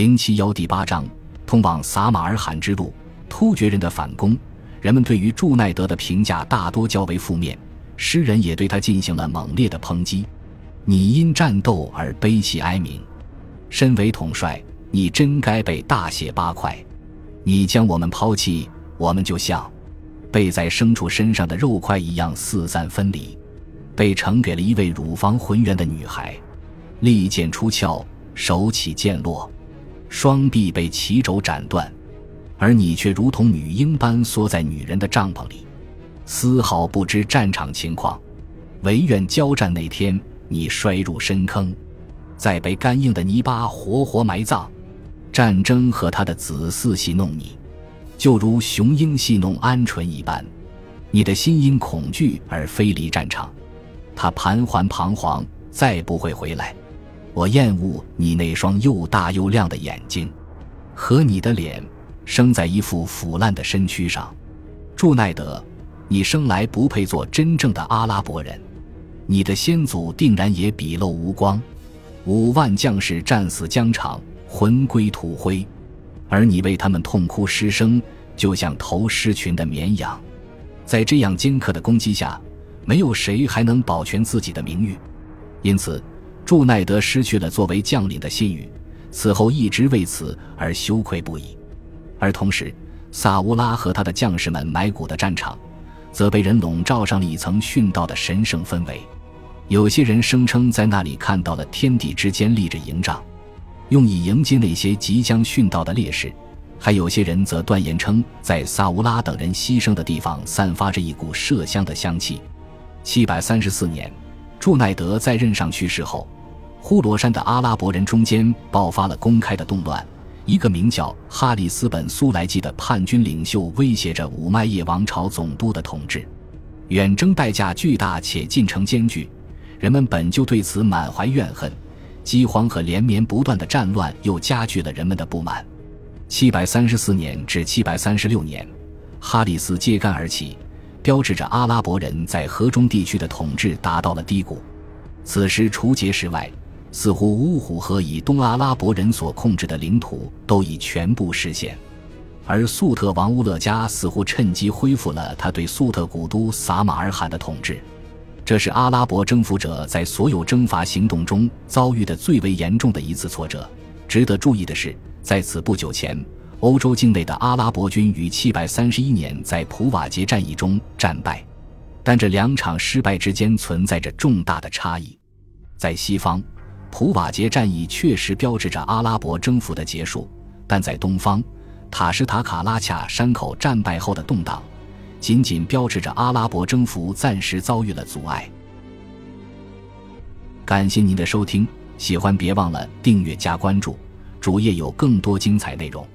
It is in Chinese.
零七幺第八章，通往撒马尔罕之路，突厥人的反攻。人们对于祝奈德的评价大多较为负面，诗人也对他进行了猛烈的抨击。你因战斗而悲泣哀鸣，身为统帅，你真该被大卸八块。你将我们抛弃，我们就像被在牲畜身上的肉块一样四散分离，被呈给了一位乳房浑圆的女孩，利剑出鞘，手起剑落。双臂被齐肘斩断，而你却如同女婴般缩在女人的帐篷里，丝毫不知战场情况。唯愿交战那天，你摔入深坑，在被干硬的泥巴活活埋葬。战争和他的子嗣戏弄你，就如雄鹰戏弄鹌鹑一般。你的心因恐惧而飞离战场，他盘桓彷徨，再不会回来。我厌恶你那双又大又亮的眼睛，和你的脸生在一副腐烂的身躯上。祝奈德，你生来不配做真正的阿拉伯人，你的先祖定然也鄙陋无光。五万将士战死疆场，魂归土灰，而你为他们痛哭失声，就像头失群的绵羊。在这样尖刻的攻击下，没有谁还能保全自己的名誉，因此。祝奈德失去了作为将领的信誉，此后一直为此而羞愧不已。而同时，萨乌拉和他的将士们埋骨的战场，则被人笼罩上了一层殉道的神圣氛围。有些人声称在那里看到了天地之间立着营帐，用以迎接那些即将殉道的烈士；还有些人则断言称，在萨乌拉等人牺牲的地方散发着一股麝香的香气。七百三十四年，祝奈德在任上去世后。呼罗珊的阿拉伯人中间爆发了公开的动乱，一个名叫哈里斯本苏莱基的叛军领袖威胁着五麦叶王朝总督的统治。远征代价巨大且进程艰巨，人们本就对此满怀怨恨，饥荒和连绵不断的战乱又加剧了人们的不满。七百三十四年至七百三十六年，哈里斯揭竿而起，标志着阿拉伯人在河中地区的统治达到了低谷。此时除结石外，似乎乌虎河以东阿拉伯人所控制的领土都已全部实现，而粟特王乌勒加似乎趁机恢复了他对粟特古都撒马尔罕的统治。这是阿拉伯征服者在所有征伐行动中遭遇的最为严重的一次挫折。值得注意的是，在此不久前，欧洲境内的阿拉伯军于731年在普瓦捷战役中战败，但这两场失败之间存在着重大的差异。在西方。普瓦捷战役确实标志着阿拉伯征服的结束，但在东方，塔什塔卡拉恰山口战败后的动荡，仅仅标志着阿拉伯征服暂时遭遇了阻碍。感谢您的收听，喜欢别忘了订阅加关注，主页有更多精彩内容。